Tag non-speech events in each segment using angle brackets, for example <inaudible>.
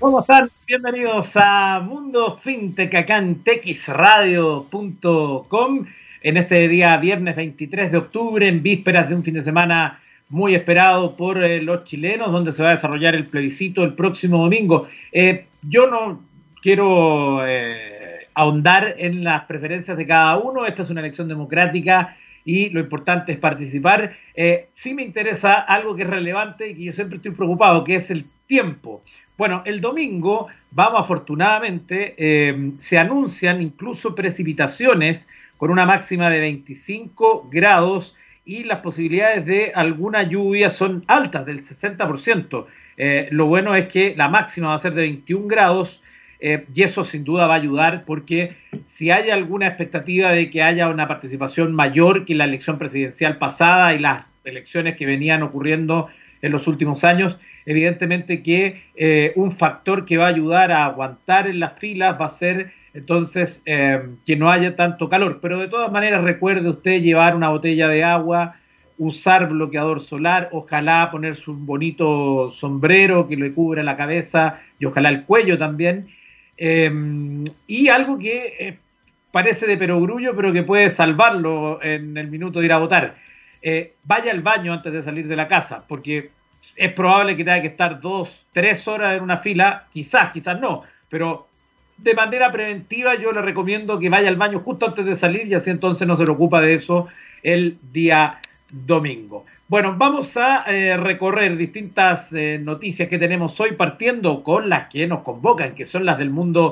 ¿Cómo están? Bienvenidos a Mundo Fintech acá en texradio.com en este día viernes 23 de octubre, en vísperas de un fin de semana muy esperado por eh, los chilenos, donde se va a desarrollar el plebiscito el próximo domingo. Eh, yo no quiero eh, ahondar en las preferencias de cada uno, esta es una elección democrática y lo importante es participar. sí me interesa algo que es relevante y que yo siempre estoy preocupado, que es el tiempo. Bueno, el domingo, vamos afortunadamente, eh, se anuncian incluso precipitaciones con una máxima de 25 grados y las posibilidades de alguna lluvia son altas, del 60%. Eh, lo bueno es que la máxima va a ser de 21 grados eh, y eso sin duda va a ayudar porque si hay alguna expectativa de que haya una participación mayor que la elección presidencial pasada y las elecciones que venían ocurriendo en los últimos años, evidentemente que eh, un factor que va a ayudar a aguantar en las filas va a ser entonces eh, que no haya tanto calor. Pero de todas maneras recuerde usted llevar una botella de agua, usar bloqueador solar, ojalá ponerse un bonito sombrero que le cubra la cabeza y ojalá el cuello también. Eh, y algo que parece de perogrullo, pero que puede salvarlo en el minuto de ir a votar. Vaya al baño antes de salir de la casa, porque es probable que tenga que estar dos, tres horas en una fila, quizás, quizás no, pero de manera preventiva yo le recomiendo que vaya al baño justo antes de salir y así entonces no se ocupa de eso el día domingo. Bueno, vamos a eh, recorrer distintas eh, noticias que tenemos hoy partiendo con las que nos convocan, que son las del mundo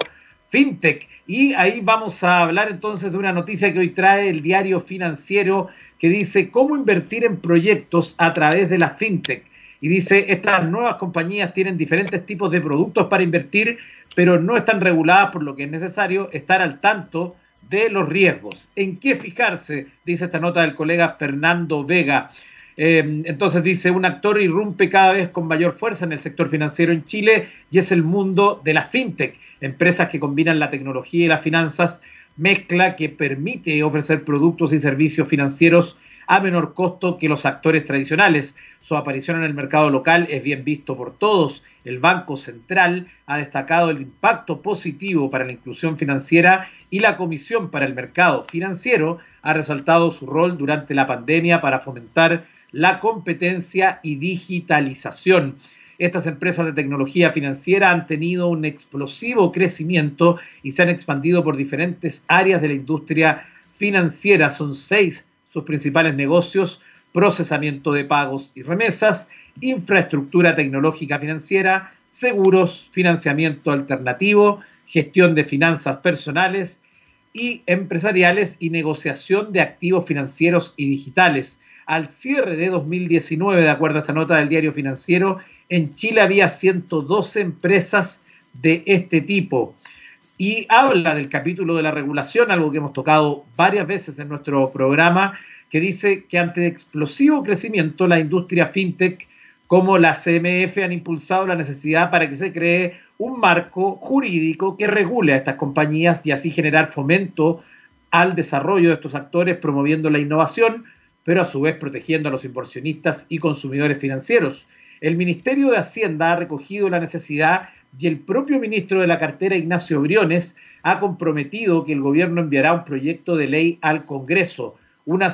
fintech. Y ahí vamos a hablar entonces de una noticia que hoy trae el diario financiero que dice cómo invertir en proyectos a través de la fintech y dice, estas nuevas compañías tienen diferentes tipos de productos para invertir, pero no están reguladas por lo que es necesario estar al tanto de los riesgos. ¿En qué fijarse? Dice esta nota del colega Fernando Vega. Eh, entonces dice, un actor irrumpe cada vez con mayor fuerza en el sector financiero en Chile y es el mundo de la fintech, empresas que combinan la tecnología y las finanzas, mezcla que permite ofrecer productos y servicios financieros a menor costo que los actores tradicionales. Su aparición en el mercado local es bien visto por todos. El Banco Central ha destacado el impacto positivo para la inclusión financiera y la Comisión para el Mercado Financiero ha resaltado su rol durante la pandemia para fomentar la competencia y digitalización. Estas empresas de tecnología financiera han tenido un explosivo crecimiento y se han expandido por diferentes áreas de la industria financiera. Son seis sus principales negocios, procesamiento de pagos y remesas, infraestructura tecnológica financiera, seguros, financiamiento alternativo, gestión de finanzas personales y empresariales y negociación de activos financieros y digitales. Al cierre de 2019, de acuerdo a esta nota del diario financiero, en Chile había 112 empresas de este tipo. Y habla del capítulo de la regulación, algo que hemos tocado varias veces en nuestro programa, que dice que ante explosivo crecimiento la industria fintech como la CMF han impulsado la necesidad para que se cree un marco jurídico que regule a estas compañías y así generar fomento al desarrollo de estos actores promoviendo la innovación, pero a su vez protegiendo a los inversionistas y consumidores financieros. El Ministerio de Hacienda ha recogido la necesidad y el propio ministro de la cartera, Ignacio Briones, ha comprometido que el gobierno enviará un proyecto de ley al Congreso una,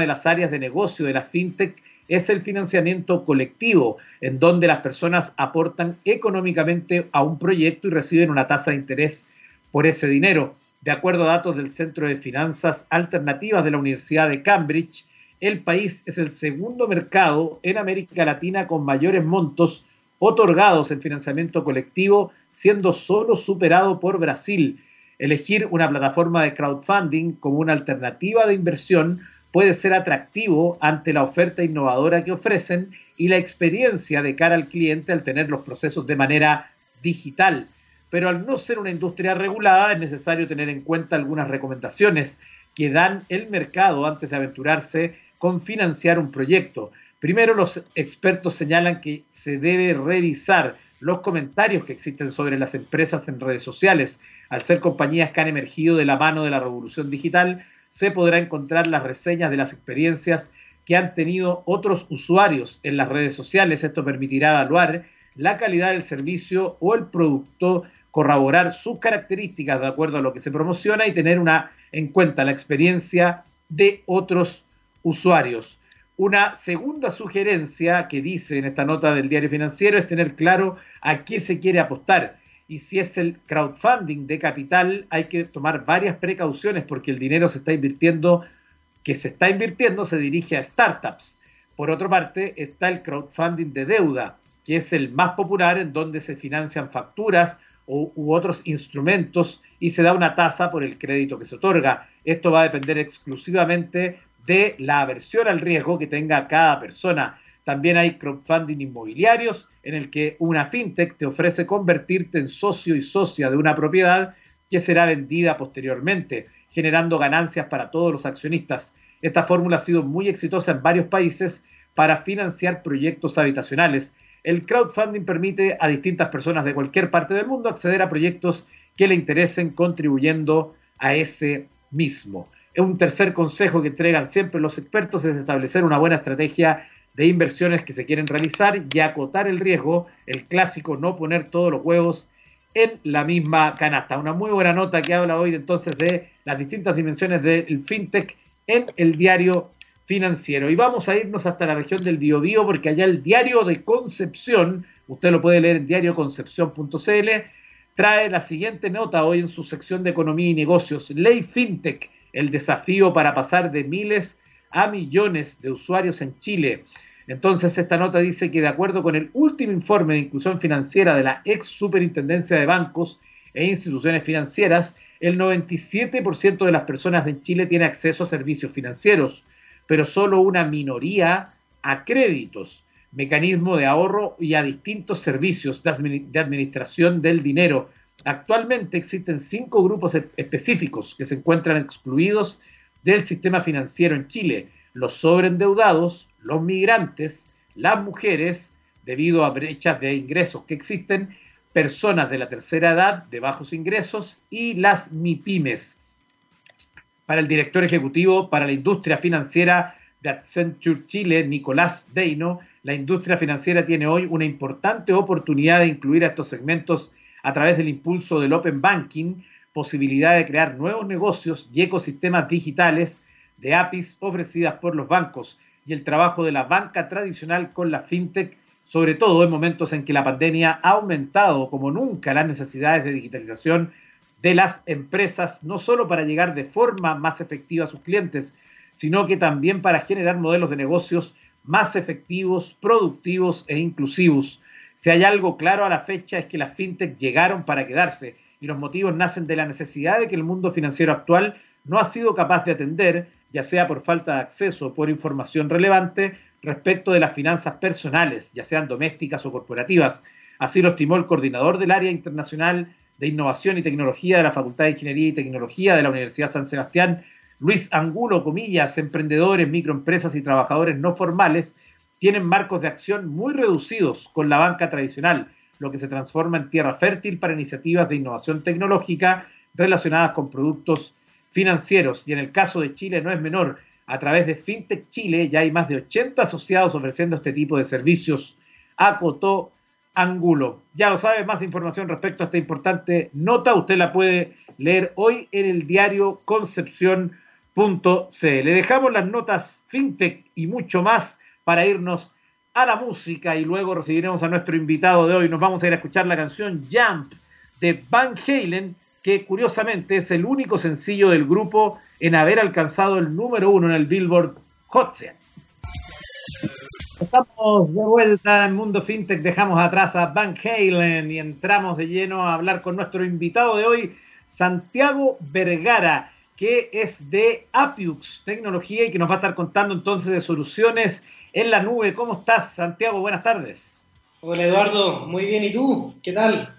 de las áreas de negocio de la fintech es el financiamiento colectivo, en donde las personas aportan económicamente a un proyecto y reciben una tasa de interés por ese dinero. De acuerdo a datos del Centro de Finanzas Alternativas de la Universidad de Cambridge, el país es el segundo mercado en América Latina con mayores montos otorgados en financiamiento colectivo, siendo solo superado por Brasil, Elegir una plataforma de crowdfunding como una alternativa de inversión puede ser atractivo ante la oferta innovadora que ofrecen y la experiencia de cara al cliente al tener los procesos de manera digital. Pero al no ser una industria regulada es necesario tener en cuenta algunas recomendaciones que dan el mercado antes de aventurarse con financiar un proyecto. Primero, los expertos señalan que se debe revisar los comentarios que existen sobre las empresas en redes sociales. Al ser compañías que han emergido de la mano de la revolución digital, se podrá encontrar las reseñas de las experiencias que han tenido otros usuarios en las redes sociales. Esto permitirá evaluar la calidad del servicio o el producto, corroborar sus características de acuerdo a lo que se promociona y tener una, en cuenta la experiencia de otros usuarios. Una segunda sugerencia que dice en esta nota del diario financiero es tener claro a qué se quiere apostar. Y si es el crowdfunding de capital, hay que tomar varias precauciones porque el dinero se está invirtiendo, que se está invirtiendo se dirige a startups. Por otra parte, está el crowdfunding de deuda, que es el más popular en donde se financian facturas u otros instrumentos y se da una tasa por el crédito que se otorga. Esto va a depender exclusivamente de la aversión al riesgo que tenga cada persona. También hay crowdfunding inmobiliarios en el que una fintech te ofrece convertirte en socio y socia de una propiedad que será vendida posteriormente, generando ganancias para todos los accionistas. Esta fórmula ha sido muy exitosa en varios países para financiar proyectos habitacionales. El crowdfunding permite a distintas personas de cualquier parte del mundo acceder a proyectos que le interesen contribuyendo a ese mismo. Un tercer consejo que entregan siempre los expertos es establecer una buena estrategia de inversiones que se quieren realizar y acotar el riesgo, el clásico no poner todos los huevos en la misma canasta. Una muy buena nota que habla hoy entonces de las distintas dimensiones del fintech en el diario financiero. Y vamos a irnos hasta la región del Biobío porque allá el diario de Concepción, usted lo puede leer en diarioconcepción.cl, trae la siguiente nota hoy en su sección de economía y negocios. Ley FinTech el desafío para pasar de miles a millones de usuarios en Chile. Entonces, esta nota dice que de acuerdo con el último informe de inclusión financiera de la ex Superintendencia de Bancos e Instituciones Financieras, el 97% de las personas en Chile tiene acceso a servicios financieros, pero solo una minoría a créditos, mecanismo de ahorro y a distintos servicios de administración del dinero, Actualmente existen cinco grupos e-, específicos que se encuentran excluidos del sistema financiero en Chile. Los sobreendeudados, los migrantes, las mujeres, debido a brechas de ingresos que existen, personas de la tercera edad de bajos ingresos y las MIPIMES. Para el director ejecutivo para la industria financiera de Accenture Chile, Nicolás Deino, la industria financiera tiene hoy una importante oportunidad de incluir a estos segmentos a través del impulso del Open Banking, posibilidad de crear nuevos negocios y ecosistemas digitales de APIs ofrecidas por los bancos y el trabajo de la banca tradicional con la fintech, sobre todo en momentos en que la pandemia ha aumentado como nunca las necesidades de digitalización de las empresas, no solo para llegar de forma más efectiva a sus clientes, sino que también para generar modelos de negocios más efectivos, productivos e inclusivos. Si hay algo claro a la fecha es que las fintech llegaron para quedarse y los motivos nacen de la necesidad de que el mundo financiero actual no ha sido capaz de atender, ya sea por falta de acceso o por información relevante respecto de las finanzas personales, ya sean domésticas o corporativas. Así lo estimó el coordinador del área internacional de innovación y tecnología de la Facultad de Ingeniería y Tecnología de la Universidad San Sebastián, Luis Angulo, comillas, emprendedores, microempresas y trabajadores no formales tienen marcos de acción muy reducidos con la banca tradicional, lo que se transforma en tierra fértil para iniciativas de innovación tecnológica relacionadas con productos financieros. Y en el caso de Chile no es menor. A través de FinTech Chile ya hay más de 80 asociados ofreciendo este tipo de servicios. Acotó Angulo. Ya lo sabe, más información respecto a esta importante nota usted la puede leer hoy en el diario Concepción.cl. Le dejamos las notas FinTech y mucho más para irnos a la música y luego recibiremos a nuestro invitado de hoy. Nos vamos a ir a escuchar la canción Jump de Van Halen, que curiosamente es el único sencillo del grupo en haber alcanzado el número uno en el Billboard Hot 100. Estamos de vuelta en Mundo FinTech, dejamos atrás a Van Halen y entramos de lleno a hablar con nuestro invitado de hoy, Santiago Vergara, que es de Apiux Tecnología y que nos va a estar contando entonces de soluciones en la nube. ¿Cómo estás, Santiago? Buenas tardes. Hola, Eduardo. Muy bien. ¿Y tú? ¿Qué tal?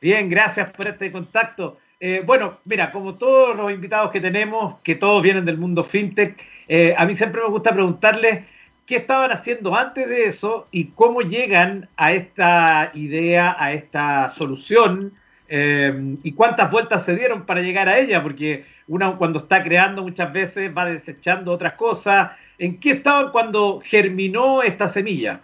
Bien, gracias por este contacto. Eh, bueno, mira, como todos los invitados que tenemos, que todos vienen del mundo fintech, eh, a mí siempre me gusta preguntarles qué estaban haciendo antes de eso y cómo llegan a esta idea, a esta solución eh, y cuántas vueltas se dieron para llegar a ella, porque uno cuando está creando muchas veces va desechando otras cosas, ¿En qué estaban cuando germinó esta semilla?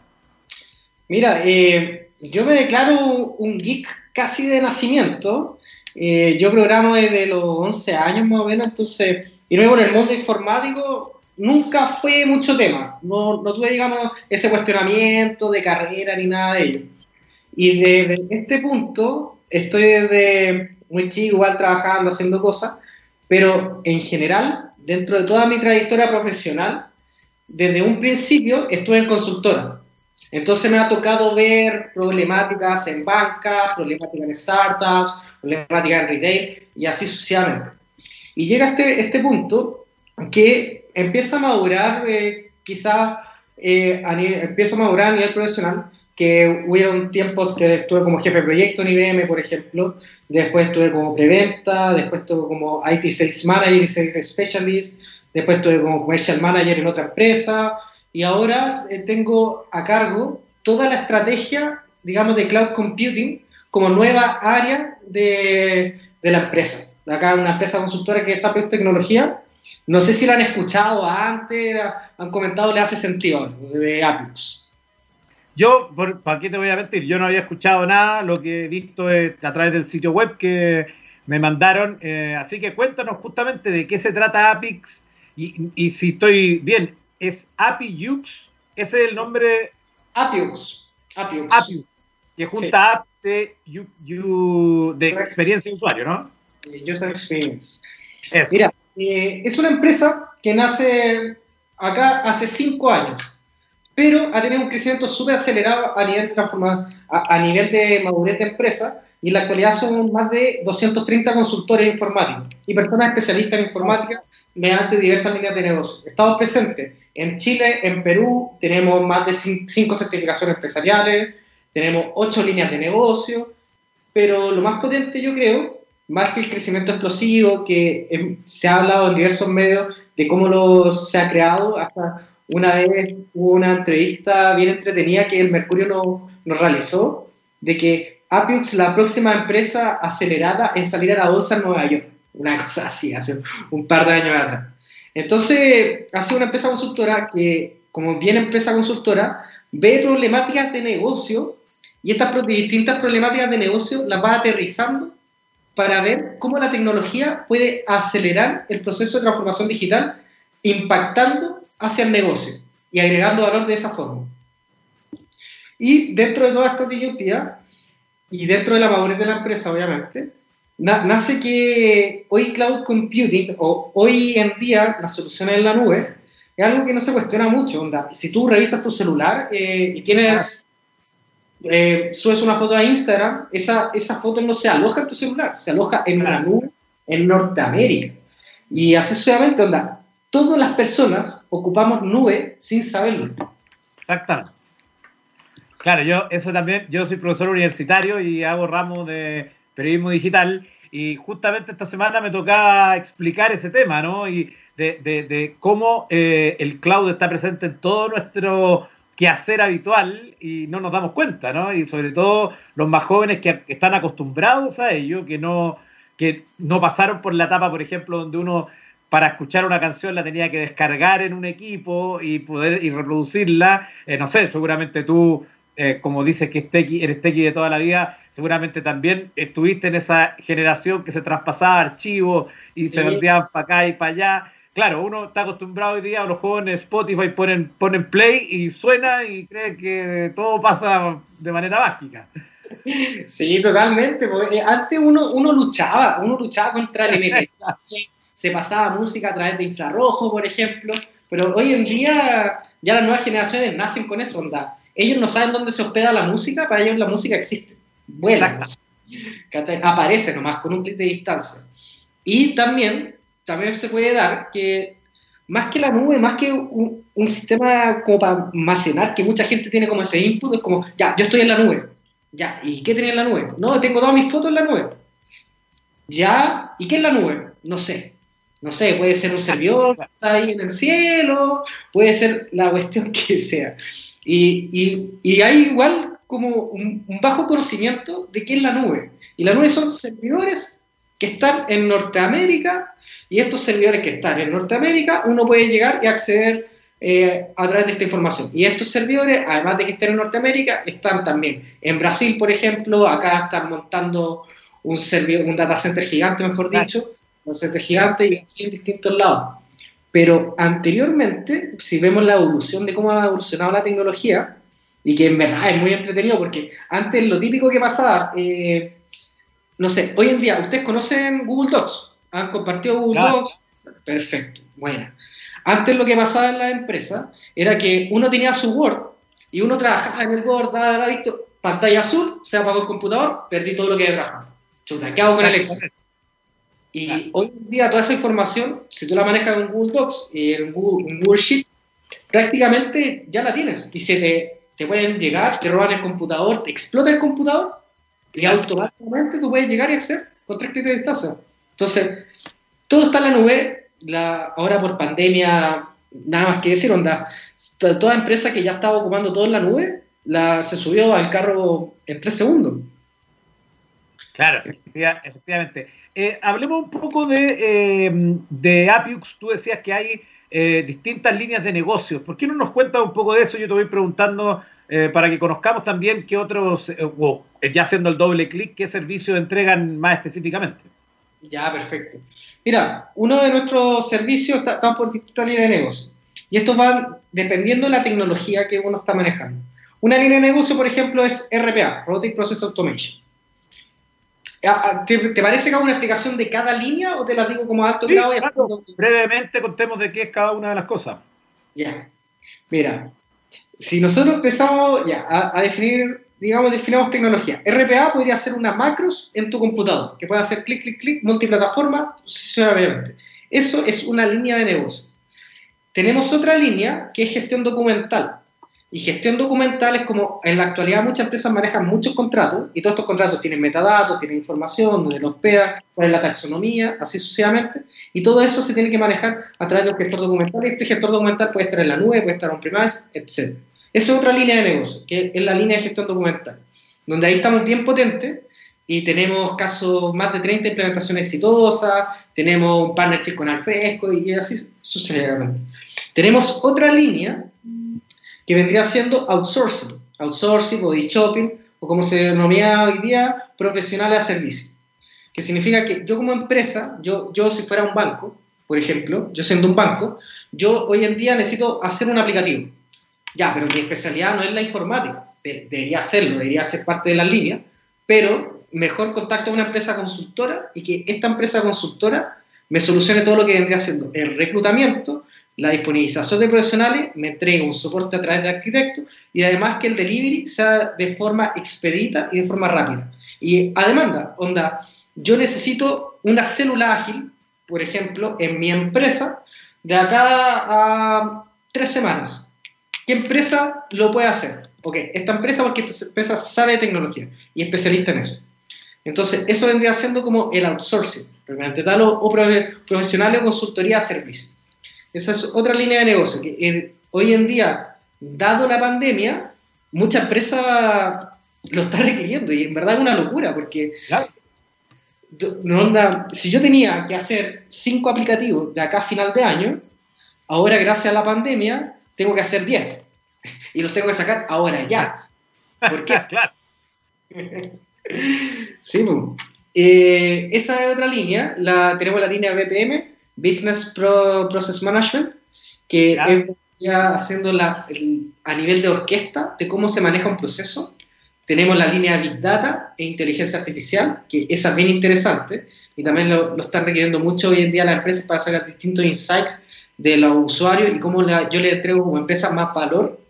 Mira, eh, yo me declaro un geek casi de nacimiento. Eh, yo programo desde los 11 años más o menos, entonces, luego en el mundo informático nunca fue mucho tema. No, no tuve, digamos, ese cuestionamiento de carrera ni nada de ello. Y desde este punto, estoy desde muy chico, igual trabajando, haciendo cosas, pero en general, dentro de toda mi trayectoria profesional, desde un principio estuve en consultora. Entonces me ha tocado ver problemáticas en banca, problemáticas en startups, problemáticas en retail y así sucesivamente. Y llega este, este punto que empieza a madurar, eh, quizá eh, empieza a madurar a nivel profesional, que hubieron tiempos que estuve como jefe de proyecto en IBM, por ejemplo, después estuve como preventa, después estuve como IT Sales Manager y Sales Specialist, después estuve como Commercial Manager en otra empresa, y ahora eh, tengo a cargo toda la estrategia, digamos, de cloud computing como nueva área de, de la empresa. Acá una empresa consultora que es Apple Tecnología. No sé si la han escuchado antes, han comentado, le hace sentido de Apple. Yo, por, ¿para qué te voy a mentir? Yo no había escuchado nada, lo que he visto es a través del sitio web que me mandaron. Eh, así que cuéntanos justamente de qué se trata Apix y, y si estoy bien, es Apiux, ese es el nombre. Apiux. Apiux. Apiux que junta app de, de experiencia de usuario, ¿no? User Experience. Mira, eh, es una empresa que nace acá hace cinco años, pero ha tenido un crecimiento súper acelerado a nivel, a, a nivel de madurez de empresa y en la actualidad son más de 230 consultores informáticos y personas especialistas en informática mediante diversas líneas de negocio. Estamos presentes en Chile, en Perú, tenemos más de cinco certificaciones empresariales, tenemos ocho líneas de negocio, pero lo más potente yo creo, más que el crecimiento explosivo que em, se ha hablado en diversos medios de cómo lo, se ha creado, hasta una vez hubo una entrevista bien entretenida que el Mercurio nos no realizó, de que Apiux, la próxima empresa acelerada en salir a la bolsa en Nueva York, una cosa así, hace un par de años atrás. Entonces, hace una empresa consultora que, como bien empresa consultora, ve problemáticas de negocio y estas distintas problemáticas de negocio las va aterrizando para ver cómo la tecnología puede acelerar el proceso de transformación digital, impactando hacia el negocio y agregando valor de esa forma. Y dentro de toda esta disyuntiva, y dentro de la madurez de la empresa, obviamente, nace que hoy cloud computing o hoy en día las soluciones en la nube es algo que no se cuestiona mucho. Onda. Si tú revisas tu celular eh, y tienes, eh, subes una foto a Instagram, esa, esa foto no se aloja en tu celular, se aloja en la nube en Norteamérica. Y así sucesivamente, onda, todas las personas ocupamos nube sin saberlo. Exactamente. Claro, yo eso también, yo soy profesor universitario y hago ramos de periodismo digital, y justamente esta semana me tocaba explicar ese tema, ¿no? Y de, cómo eh, el cloud está presente en todo nuestro quehacer habitual y no nos damos cuenta, ¿no? Y sobre todo los más jóvenes que, están acostumbrados a ello, que no, que no pasaron por la etapa, por ejemplo, donde uno para escuchar una canción la tenía que descargar en un equipo y poder y reproducirla. Eh, no sé, seguramente tú, eh, como dices que eres tequi de toda la vida, seguramente también estuviste en esa generación que se traspasaba archivos y se vendían para acá y para allá. Claro, uno está acostumbrado hoy día, los jóvenes Spotify ponen, ponen play y suena y cree que todo pasa de manera básica. Sí, totalmente. Antes uno, uno luchaba, uno luchaba contra el <laughs> Se pasaba música a través de infrarrojo, por ejemplo, pero hoy en día ya las nuevas generaciones nacen con eso, onda. Ellos no saben dónde se hospeda la música, para ellos la música existe vuela, aparece nomás con un clic de distancia. Y también, también se puede dar que más que la nube, más que un, sistema como para almacenar, que mucha gente tiene como ese input, es como, ya, yo estoy en la nube. Ya, ¿y qué tenía en la nube? No, tengo todas mis fotos en la nube. Ya, ¿y qué es la nube? No sé. No sé, puede ser un servidor está ahí en el cielo, puede ser la <laughs> cuestión que sea. Y, y, y hay igual como un, bajo conocimiento de qué es la nube. Y la nube son servidores que están en Norteamérica y estos servidores que están en Norteamérica, uno puede llegar y acceder eh, a través de esta información. Y estos servidores, además de que estén en Norteamérica, están también en Brasil, por ejemplo, acá están montando un, servidor, un data center gigante, mejor dicho, un center gigante y así en distintos lados. Pero anteriormente, si vemos la evolución de cómo ha evolucionado la tecnología, y que en verdad es muy entretenido, porque antes lo típico que pasaba, eh, no sé, hoy en día, ¿ustedes conocen Google Docs? ¿Han compartido Google Docs? Perfecto, bueno. Antes lo que pasaba en la empresa era que uno tenía su Word y uno trabajaba en el Word, daba pantalla azul, se apagó el computador, perdí todo lo que había trabajado. Chuta, ¿qué hago con el Excel? Y hoy en día toda esa información, si tú la manejas en Google Docs y en Google, Sheet, prácticamente ya la tienes. Y se te, te pueden llegar, te roban el computador, te explota el computador y automáticamente tú puedes llegar y hacer con tres clics de distancia. Entonces, todo está en la nube, la, ahora por pandemia, nada más que decir, onda, toda empresa que ya estaba ocupando todo en la nube, la, se subió al carro en tres segundos. Claro, efectivamente. Eh, hablemos un poco de, eh, de Apiux. Tú decías que hay eh, distintas líneas de negocios. ¿Por qué no nos cuentas un poco de eso? Yo te voy preguntando para que conozcamos también qué otros, ya haciendo el doble clic, qué servicios entregan más específicamente. Ya, perfecto. Mira, uno de nuestros servicios está, por distintas líneas de negocio. Y esto va dependiendo de la tecnología que uno está manejando. Una línea de negocio, por ejemplo, es RPA, Robotic Process Automation. Ah, ah, ¿Te, parece que hago una explicación de cada línea o te la digo como alto grado? Brevemente contemos de qué es cada una de las cosas. Ya. Mira, si nosotros empezamos ya, a definir digamos, definamos tecnología. RPA podría ser una macros en tu computador, que puede hacer clic, clic, clic, multiplataforma, sucesivamente. Eso es una línea de negocio. Tenemos otra línea que es gestión documental. Y gestión documental es como en la actualidad muchas empresas manejan muchos contratos y todos estos contratos tienen metadatos, tienen información, donde los peda, cuál es la taxonomía, así sucesivamente. Y todo eso se tiene que manejar a través de un gestor documental. Y este gestor documental puede estar en la nube, puede estar on-premise, etc. Esa es otra línea de negocio, que es la línea de gestión documental, donde ahí estamos bien potentes y tenemos casos, más de 30 implementaciones exitosas, tenemos un partnership con Alfresco y así sucesivamente. Tenemos otra línea que vendría siendo outsourcing, outsourcing, body shopping, o como se denomina hoy día, profesionales a servicio. Que significa que yo como empresa, yo, yo si fuera un banco, por ejemplo, yo siendo un banco, yo hoy en día necesito hacer un aplicativo. Ya, pero mi especialidad no es la informática. debería serlo, debería ser parte de la línea, pero mejor contacto a una empresa consultora y que esta empresa consultora me solucione todo lo que vendría siendo el reclutamiento, la disponibilización de profesionales, me entregue un soporte a través de arquitectos y además que el delivery sea de forma expedita y de forma rápida. Y a demanda, onda, yo necesito una célula ágil, por ejemplo, en mi empresa, de acá a tres semanas. ¿Qué empresa lo puede hacer? Ok, esta empresa porque esta empresa sabe de tecnología y es especialista en eso. Entonces, eso vendría siendo como el outsourcing, realmente tal o, profesional o consultoría a servicio. Esa es otra línea de negocio que hoy en día, dado la pandemia, mucha empresa lo está requiriendo y en verdad es una locura porque si yo tenía que hacer cinco aplicativos de acá a final de año, ahora gracias a la pandemia tengo que hacer 10 <laughs> y los tengo que sacar ahora, ya. ¿Por qué? <laughs> claro. <laughs> sí, eh, esa es otra línea, la, tenemos la línea BPM, Business Process Management, que es ya haciendo la, a nivel de orquesta de cómo se maneja un proceso. Tenemos la línea Big Data e Inteligencia Artificial, que esa es bien interesante y también lo, lo están requiriendo mucho hoy en día las empresas para sacar distintos insights de los usuarios y cómo yo le entrego como empresa más valor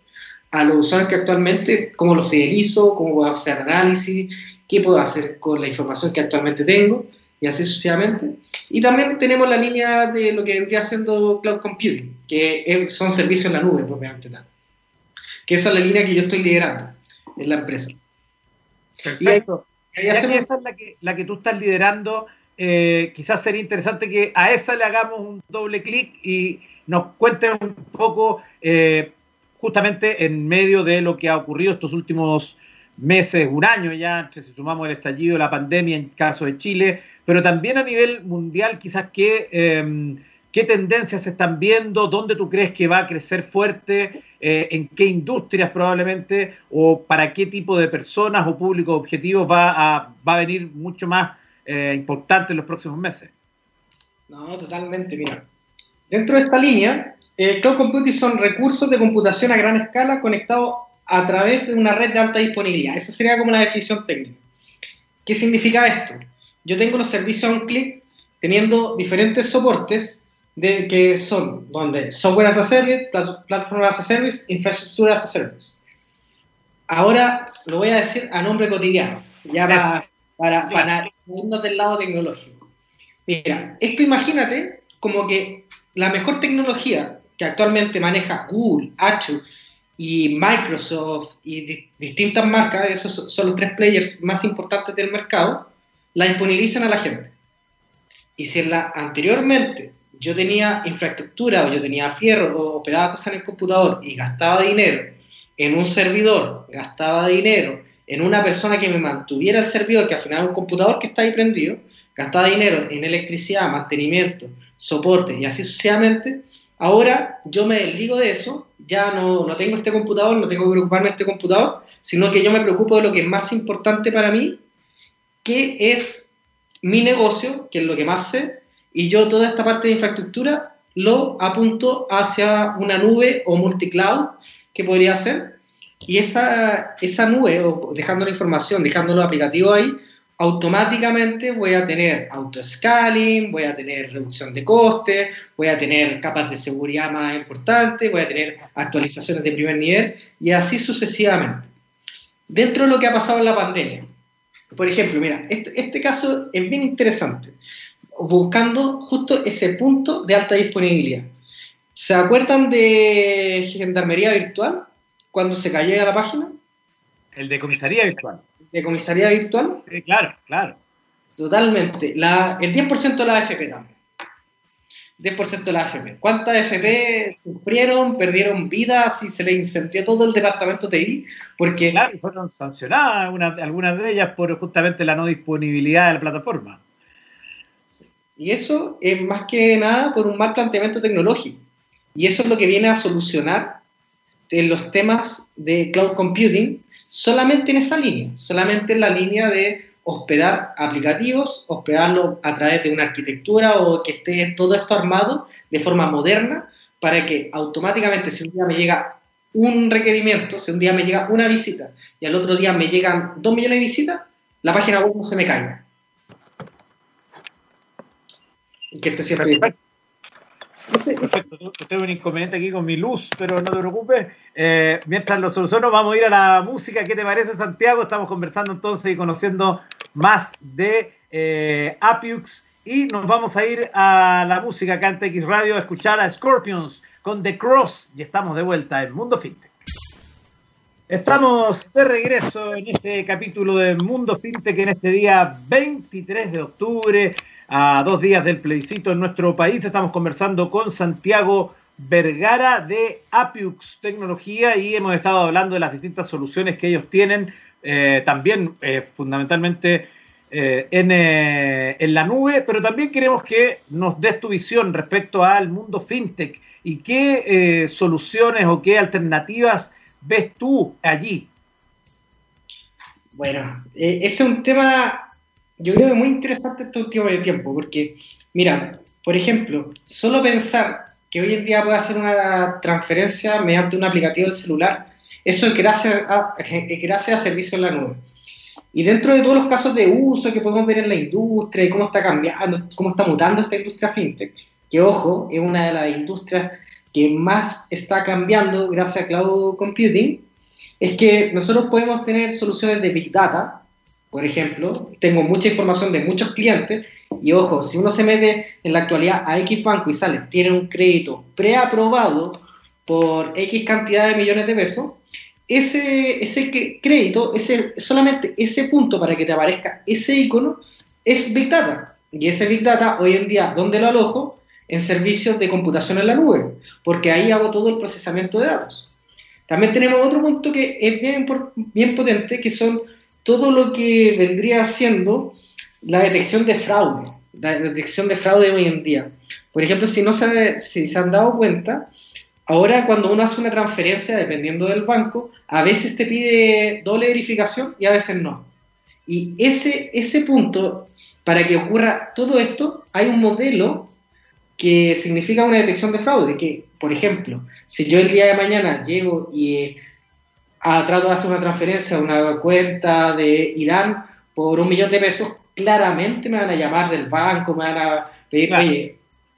a los usuarios que actualmente, cómo los fidelizo, cómo puedo hacer análisis, qué puedo hacer con la información que actualmente tengo y así sucesivamente. Y también tenemos la línea de lo que vendría siendo cloud computing, que son servicios en la nube propiamente tal. Que esa es la línea que yo estoy liderando en la empresa. Perfecto. Y esa es la que, la que tú estás liderando eh, quizás sería interesante que a esa le hagamos un doble clic y nos cuente un poco, eh, justamente en medio de lo que ha ocurrido estos últimos meses, un año ya, si sumamos el estallido de la pandemia en caso de Chile, pero también a nivel mundial, quizás que, em, ¿Qué tendencias se están viendo? ¿Dónde tú crees que va a crecer fuerte? Eh, ¿En qué industrias probablemente? ¿O para qué tipo de personas o públicos objetivos va a, va a venir mucho más eh, importante en los próximos meses? No, totalmente. Mira, dentro de esta línea, el Cloud Computing son recursos de computación a gran escala conectados a través de una red de alta disponibilidad. Esa sería como la definición técnica. ¿Qué significa esto? Yo tengo los servicios a un clic teniendo diferentes soportes de, que son donde software as a service, platform as a service, infraestructura as a service. Ahora lo voy a decir a nombre cotidiano, ya para, para, para irnos del lado tecnológico. Mira, esto imagínate como que la mejor tecnología que actualmente maneja Google, Azure y Microsoft y distintas marcas, esos son los tres players más importantes del mercado, la disponibilizan a la gente. Y si en la, anteriormente yo tenía infraestructura o yo tenía fierro o operaba cosas en el computador y gastaba dinero en un servidor, gastaba dinero en una persona que me mantuviera el servidor, que al final es un computador que está ahí prendido, gastaba dinero en electricidad, mantenimiento, soporte y así sucesivamente, ahora yo me desligo de eso, ya no, no tengo este computador, no tengo que preocuparme de este computador, sino que yo me preocupo de lo que es más importante para mí, que es mi negocio, que es lo que más sé, y yo toda esta parte de infraestructura lo apunto hacia una nube o multicloud que podría ser. Y esa, esa nube, o dejando la información, dejando los aplicativos ahí, automáticamente voy a tener auto-scaling, voy a tener reducción de costes, voy a tener capas de seguridad más importantes, voy a tener actualizaciones de primer nivel y así sucesivamente. Dentro de lo que ha pasado en la pandemia, por ejemplo, mira, este, este caso es bien interesante buscando justo ese punto de alta disponibilidad. ¿Se acuerdan de Gendarmería Virtual cuando se cayó la página? El de Comisaría Virtual. ¿De Comisaría Virtual? Sí, claro, claro. Totalmente. La, el 10% de la AFP también. 10% de la AFP. ¿Cuántas AFP sufrieron, perdieron vidas y se le incendió todo el departamento TI? Porque... Claro, fueron sancionadas algunas de ellas por justamente la no disponibilidad de la plataforma. Y eso es más que nada por un mal planteamiento tecnológico. Y eso es lo que viene a solucionar en los temas de cloud computing solamente en esa línea, solamente en la línea de hospedar aplicativos, hospedarlo a través de una arquitectura o que esté todo esto armado de forma moderna para que automáticamente si un día me llega un requerimiento, si un día me llega una visita y al otro día me llegan dos millones de visitas, la página web no se me caiga que siempre. Tengo un inconveniente aquí con mi luz, pero no te preocupes. Eh, mientras lo soluciono, vamos a ir a la música. ¿Qué te parece, Santiago? Estamos conversando entonces y conociendo más de eh. Y nos vamos a ir a la música acá en TX Radio a escuchar a Scorpions con The Cross. Y estamos de vuelta en Mundo Fintech. Estamos de regreso en este capítulo de Mundo Fintech en este día 23 de octubre a dos días del plebiscito en nuestro país. Estamos conversando con Santiago Vergara de Apiux Tecnología y hemos estado hablando de las distintas soluciones que ellos tienen, eh, también eh, fundamentalmente eh, en, la nube, pero también queremos que nos des tu visión respecto al mundo fintech y qué soluciones o qué alternativas ves tú allí. Bueno, es un tema yo creo que es muy interesante este último tiempo, porque, mira, por ejemplo, solo pensar que hoy en día puede hacer una transferencia mediante un aplicativo celular, eso es gracias a, <laughs> gracias a servicios en la nube. Y dentro de todos los casos de uso que podemos ver en la industria y cómo está cambiando, cómo está mutando esta industria fintech, que ojo, es una de las industrias que más está cambiando gracias a cloud computing, es que nosotros podemos tener soluciones de big data, por ejemplo, tengo mucha información de muchos clientes y ojo, si uno se mete en la actualidad a X banco y sale, tiene un crédito preaprobado por X cantidad de millones de pesos, ese, ese crédito, ese, solamente ese punto para que te aparezca ese icono es Big Data. Y ese Big Data hoy en día, ¿dónde lo alojo? En servicios de computación en la nube, porque ahí hago todo el procesamiento de datos. También tenemos otro punto que es bien, bien potente, que son todo lo que vendría siendo la detección de fraude, la detección de fraude hoy en día. Por ejemplo, si, no se, si se han dado cuenta, ahora cuando uno hace una transferencia, dependiendo del banco, a veces te pide doble verificación y a veces no. Y ese, ese punto, para que ocurra todo esto, hay un modelo que significa una detección de fraude, que, por ejemplo, si yo el día de mañana llego y eh, trato de hacer una transferencia a una cuenta de Irán por un millón de pesos, claramente me van a llamar del banco, me van a pedir, oye,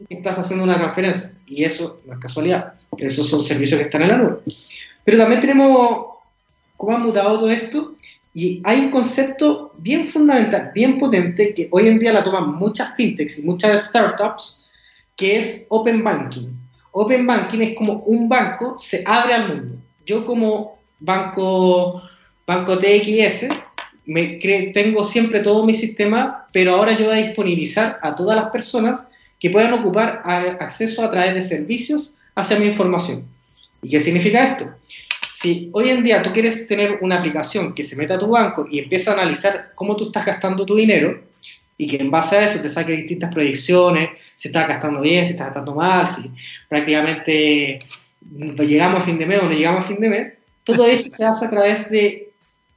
estás haciendo una transferencia. Y eso no es casualidad, esos son servicios que están en la nube. Pero también tenemos cómo ha mutado todo esto y hay un concepto bien fundamental, bien potente, que hoy en día la toman muchas fintechs y muchas startups, que es Open Banking. Open Banking es como un banco se abre al mundo. Yo como banco, banco TXS me tengo siempre todo mi sistema, pero ahora yo voy a disponibilizar a todas las personas que puedan ocupar acceso a través de servicios hacia mi información. ¿Y qué significa esto? Si hoy en día tú quieres tener una aplicación que se meta a tu banco y empieza a analizar cómo tú estás gastando tu dinero, y que en base a eso te saque distintas proyecciones, si está gastando bien, si está gastando mal, si prácticamente llegamos a fin de mes o no llegamos a fin de mes, todo eso se hace a través de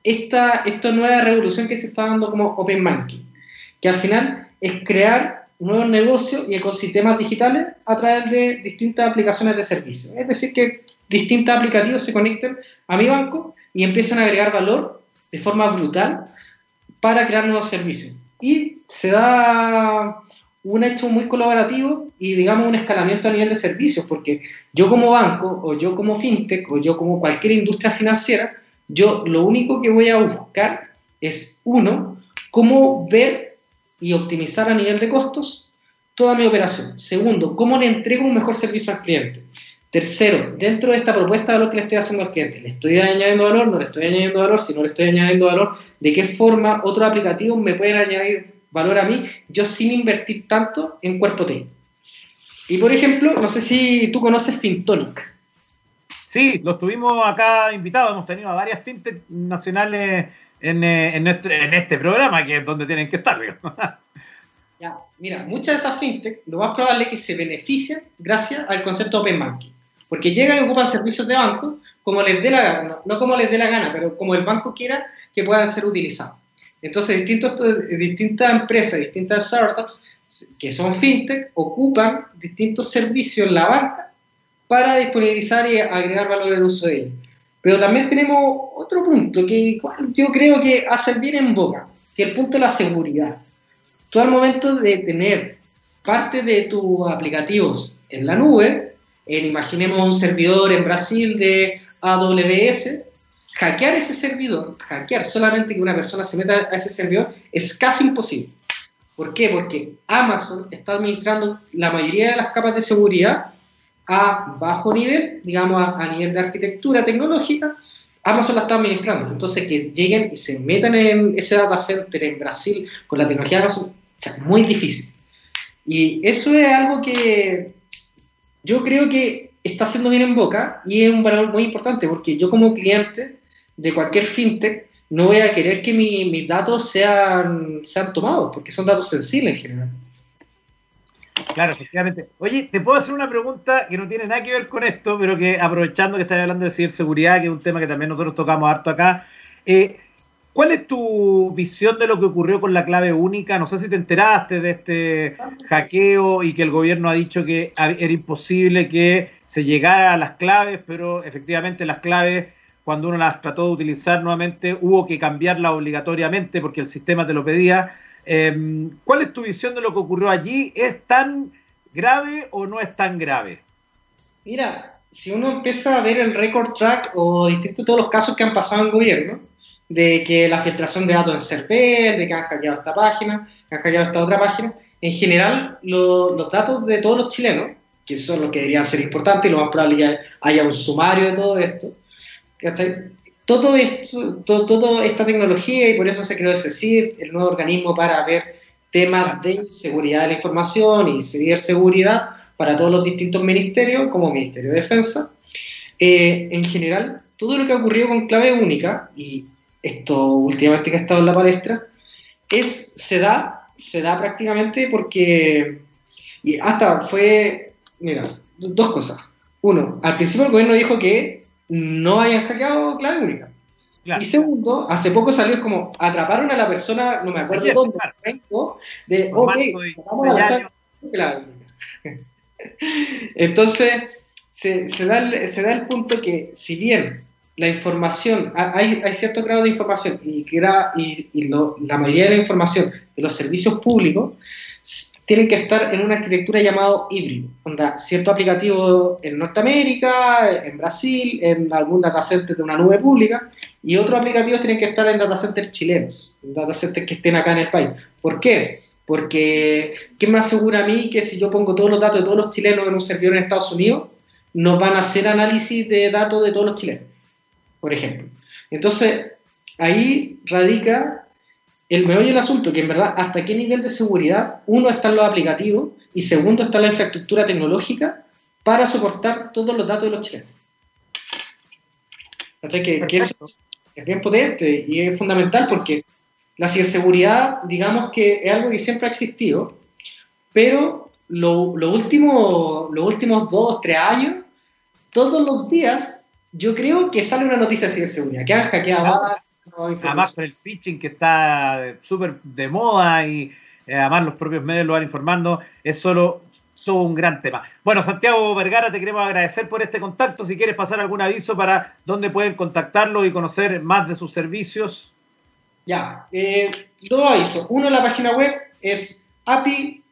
esta, esta nueva revolución que se está dando como Open Banking, que al final es crear nuevos negocios y ecosistemas digitales a través de distintas aplicaciones de servicio. Es decir, que distintos aplicativos se conecten a mi banco y empiezan a agregar valor de forma brutal para crear nuevos servicios y se da un hecho muy colaborativo y digamos un escalamiento a nivel de servicios, porque yo como banco o yo como fintech o yo como cualquier industria financiera, yo lo único que voy a buscar es uno, cómo ver y optimizar a nivel de costos toda mi operación. Segundo, cómo le entrego un mejor servicio al cliente. Tercero, dentro de esta propuesta de lo que le estoy haciendo al cliente, ¿le estoy añadiendo valor? ¿No le estoy añadiendo valor? Si no le estoy añadiendo valor, ¿de qué forma otros aplicativos me pueden añadir valor a mí yo sin invertir tanto en cuerpo T? Y por ejemplo, no sé si tú conoces Fintonic. Sí, los tuvimos acá invitados, hemos tenido a varias fintech nacionales en, eh, en, este programa, que es donde tienen que estar. <laughs> ya, mira, muchas de esas fintech, lo más probable es que se benefician gracias al concepto Open Banking. Porque llegan y ocupan servicios de banco como les dé la gana, no, como les dé la gana, pero como el banco quiera que puedan ser utilizados. Entonces, distintos, distintas empresas, distintas startups que son fintech ocupan distintos servicios en la banca para disponibilizar y agregar valor al uso de ellos. Pero también tenemos otro punto que yo creo que hace bien en boca, que es el punto de la seguridad. Tú al momento de tener parte de tus aplicativos en la nube, imaginemos un servidor en Brasil de AWS, hackear ese servidor, hackear solamente que una persona se meta a ese servidor, es casi imposible. ¿Por qué? Porque Amazon está administrando la mayoría de las capas de seguridad a bajo nivel, digamos a, nivel de arquitectura tecnológica, Amazon la está administrando. Entonces, que lleguen y se metan en ese data center en Brasil con la tecnología de Amazon, es muy difícil. Y eso es algo que yo creo que está haciendo bien en boca y es un valor muy importante porque yo como cliente de cualquier fintech no voy a querer que mis datos sean, sean tomados porque son datos sensibles en general. Claro, efectivamente. Oye, te puedo hacer una pregunta que no tiene nada que ver con esto, pero que aprovechando que estás hablando de ciberseguridad, que es un tema que también nosotros tocamos harto acá, eh, ¿cuál es tu visión de lo que ocurrió con la clave única? No sé si te enteraste de este hackeo y que el gobierno ha dicho que era imposible que se llegara a las claves, pero efectivamente las claves, cuando uno las trató de utilizar nuevamente, hubo que cambiarlas obligatoriamente porque el sistema te lo pedía. Em, ¿Cuál es tu visión de lo que ocurrió allí? ¿Es tan grave o no es tan grave? Mira, si uno empieza a ver el record track o distintos todos los casos que han pasado en el gobierno, de que la filtración de datos en server, de que han hackeado esta página, que han hackeado esta otra página, en general los datos de todos los chilenos, que son los que deberían ser importantes, y lo más probable que haya un sumario de todo esto, todo esto, toda esta tecnología, y por eso se creó el CECIR, el nuevo organismo para ver temas de seguridad de la información y ciberseguridad para todos los distintos ministerios, como Ministerio de Defensa. Eh, en general, todo lo que ha ocurrido con clave única, y esto últimamente que ha estado en la palestra, es, se, da, se da prácticamente porque Y hasta fue, mira, dos cosas. Uno, al principio el gobierno dijo que no hayan hackeado clave única. Y segundo, hace poco salió como atraparon a la persona, no me acuerdo dónde, de, ok, vamos a la clave única. <laughs> Entonces, se, se, da el, se da el punto que si bien la información, hay, hay cierto grado de información y, y, y la mayoría de la información de los servicios públicos tienen que estar en una arquitectura llamado híbrido, onda, cierto aplicativo en Norteamérica, en Brasil, en algún data center de una nube pública, y otros aplicativos tienen que estar en data centers chilenos, en data centers que estén acá en el país. ¿Por qué? Porque, ¿qué me asegura a mí que si yo pongo todos los datos de todos los chilenos en un servidor en Estados Unidos, nos van a hacer análisis de datos de todos los chilenos? Por ejemplo. Entonces, ahí radica el meollo del asunto, que en verdad hasta qué nivel de seguridad, uno, están los aplicativos y segundo, está la infraestructura tecnológica para soportar todos los datos de los chilenos. Que, que eso es bien potente y es fundamental porque la ciberseguridad, digamos que es algo que siempre ha existido, pero lo, lo último, los últimos dos, tres años, todos los días, yo creo que sale una noticia de ciberseguridad, que han hackeado Además, el phishing que está súper de moda y eh, además los propios medios lo van informando, es solo, un gran tema. Bueno, Santiago Vergara, te queremos agradecer por este contacto. Si quieres pasar algún aviso para dónde pueden contactarlo y conocer más de sus servicios. Ya, eh, dos avisos. Uno, la página web es api-ux.com.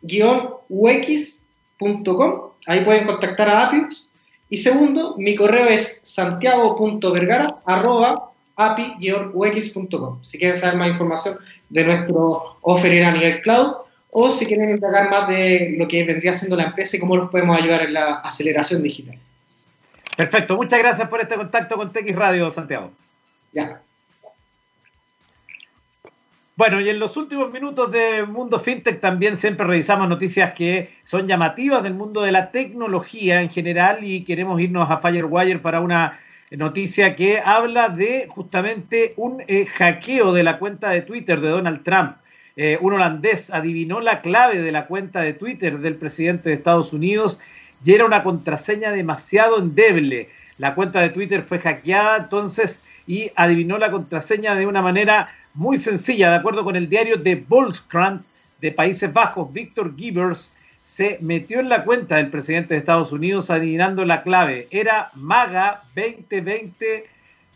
Ahí pueden contactar a Apius. Y segundo, mi correo es santiago.vergara api-ux.com. Si quieren saber más información de nuestro offer a nivel cloud o si quieren indagar más de lo que vendría siendo la empresa y cómo los podemos ayudar en la aceleración digital. Perfecto, muchas gracias por este contacto con TX Radio, Santiago. Ya. Bueno, y en los últimos minutos de Mundo FinTech también siempre revisamos noticias que son llamativas del mundo de la tecnología en general y queremos irnos a Firewire para una noticia que habla de justamente un eh, hackeo de la cuenta de Twitter de Donald Trump. Eh, un holandés adivinó la clave de la cuenta de Twitter del presidente de Estados Unidos y era una contraseña demasiado endeble. La cuenta de Twitter fue hackeada entonces y adivinó la contraseña de una manera muy sencilla. De acuerdo con el diario de Volkskrant de Países Bajos, Victor Givers se metió en la cuenta del presidente de Estados Unidos adivinando la clave. Era MAGA 2020,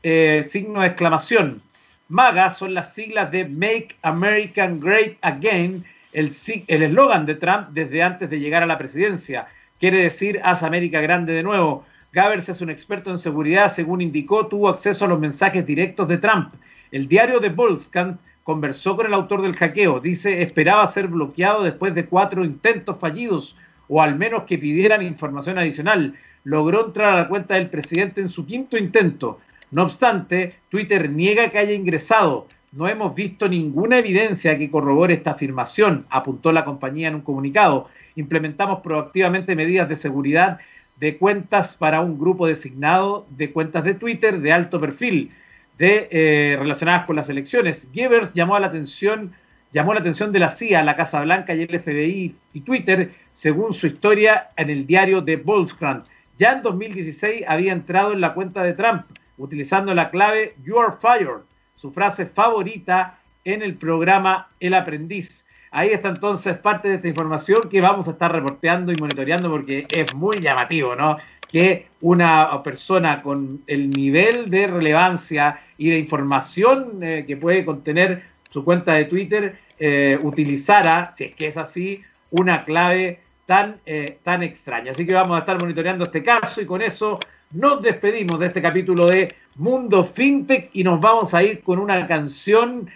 eh, signo de exclamación. MAGA son las siglas de Make American Great Again, el eslogan de Trump desde antes de llegar a la presidencia. Quiere decir, haz América grande de nuevo. Gavers es un experto en seguridad, según indicó, tuvo acceso a los mensajes directos de Trump. El diario de Volkskamp conversó con el autor del hackeo. Dice, esperaba ser bloqueado después de cuatro intentos fallidos o al menos que pidieran información adicional. Logró entrar a la cuenta del presidente en su quinto intento. No obstante, Twitter niega que haya ingresado. No hemos visto ninguna evidencia que corrobore esta afirmación, apuntó la compañía en un comunicado. Implementamos proactivamente medidas de seguridad de cuentas para un grupo designado de cuentas de Twitter de alto perfil de, eh, relacionadas con las elecciones. Givers llamó la atención, llamó la atención de la CIA, la Casa Blanca y el FBI y Twitter, según su historia en el diario de Volkskrant. Ya en 2016 había entrado en la cuenta de Trump utilizando la clave You are fired, su frase favorita en el programa El Aprendiz. Ahí está entonces parte de esta información que vamos a estar reporteando y monitoreando porque es muy llamativo, ¿no? que una persona con el nivel de relevancia y de información eh, que puede contener su cuenta de Twitter eh, utilizara, si es que es así, una clave tan, eh, tan extraña. Así que vamos a estar monitoreando este caso y con eso nos despedimos de este capítulo de Mundo FinTech y nos vamos a ir con una canción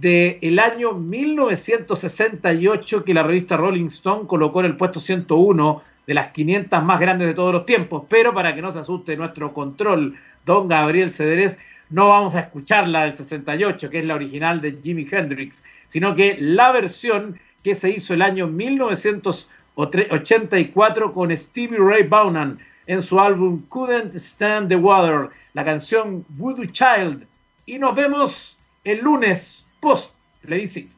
del año 1968 que la revista Rolling Stone colocó en el puesto 101 de las 500 más grandes de todos los tiempos, pero para que no se asuste nuestro control, don Gabriel Cederés, no vamos a escuchar la del 68, que es la original de Jimi Hendrix, sino que la versión que se hizo el año 1984 con Stevie Ray Vaughan en su álbum Couldn't Stand the Water, la canción Voodoo Child. Y nos vemos el lunes post plebiscito.